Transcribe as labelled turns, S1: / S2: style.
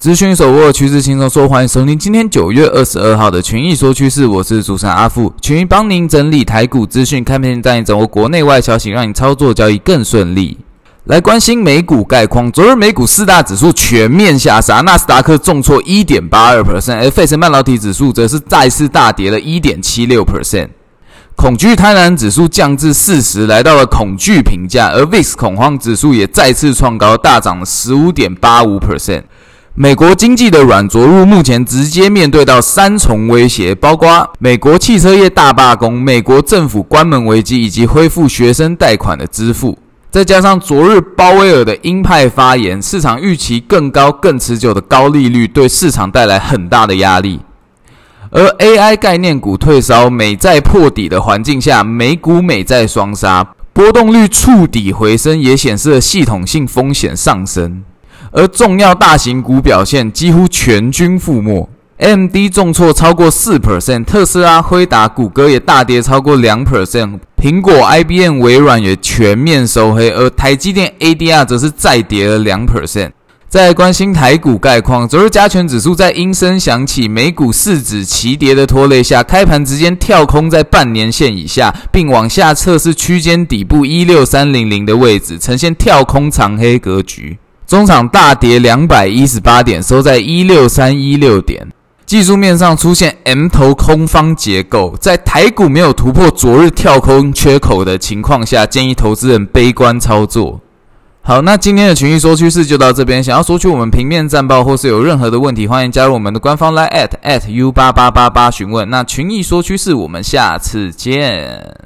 S1: 资讯手握趋势轻松说，欢迎收听今天九月二十二号的群益说趋势，我是主持人阿富，群益帮您整理台股资讯，看片带你掌握国内外消息，让你操作交易更顺利。来关心美股概况，昨日美股四大指数全面下杀，纳斯达克重挫一点八二 percent，而费城半导体指数则是再次大跌了一点七六 percent。恐惧贪婪指数降至四十，来到了恐惧评价，而 VIX 恐慌指数也再次创高，大涨十五点八五 percent。美国经济的软着陆目前直接面对到三重威胁，包括美国汽车业大罢工、美国政府关门危机以及恢复学生贷款的支付，再加上昨日鲍威尔的鹰派发言，市场预期更高、更持久的高利率对市场带来很大的压力。而 AI 概念股退烧、美债破底的环境下，美股美债双杀，波动率触底回升，也显示了系统性风险上升。而重要大型股表现几乎全军覆没，AMD 重挫超过四 percent，特斯拉、辉达、谷歌也大跌超过两 percent，苹果、IBM、微软也全面收黑，而台积电 ADR 则是再跌了两 percent。再来关心台股概况，昨日加权指数在鹰声响起，美股四指齐跌的拖累下，开盘直接跳空在半年线以下，并往下测试区间底部一六三零零的位置，呈现跳空长黑格局。中场大跌两百一十八点，收在一六三一六点。技术面上出现 M 头空方结构，在台股没有突破昨日跳空缺口的情况下，建议投资人悲观操作。好，那今天的群益说趋势就到这边。想要索取我们平面战报或是有任何的问题，欢迎加入我们的官方 Line at at u 八八八八询问。那群益说趋势，我们下次见。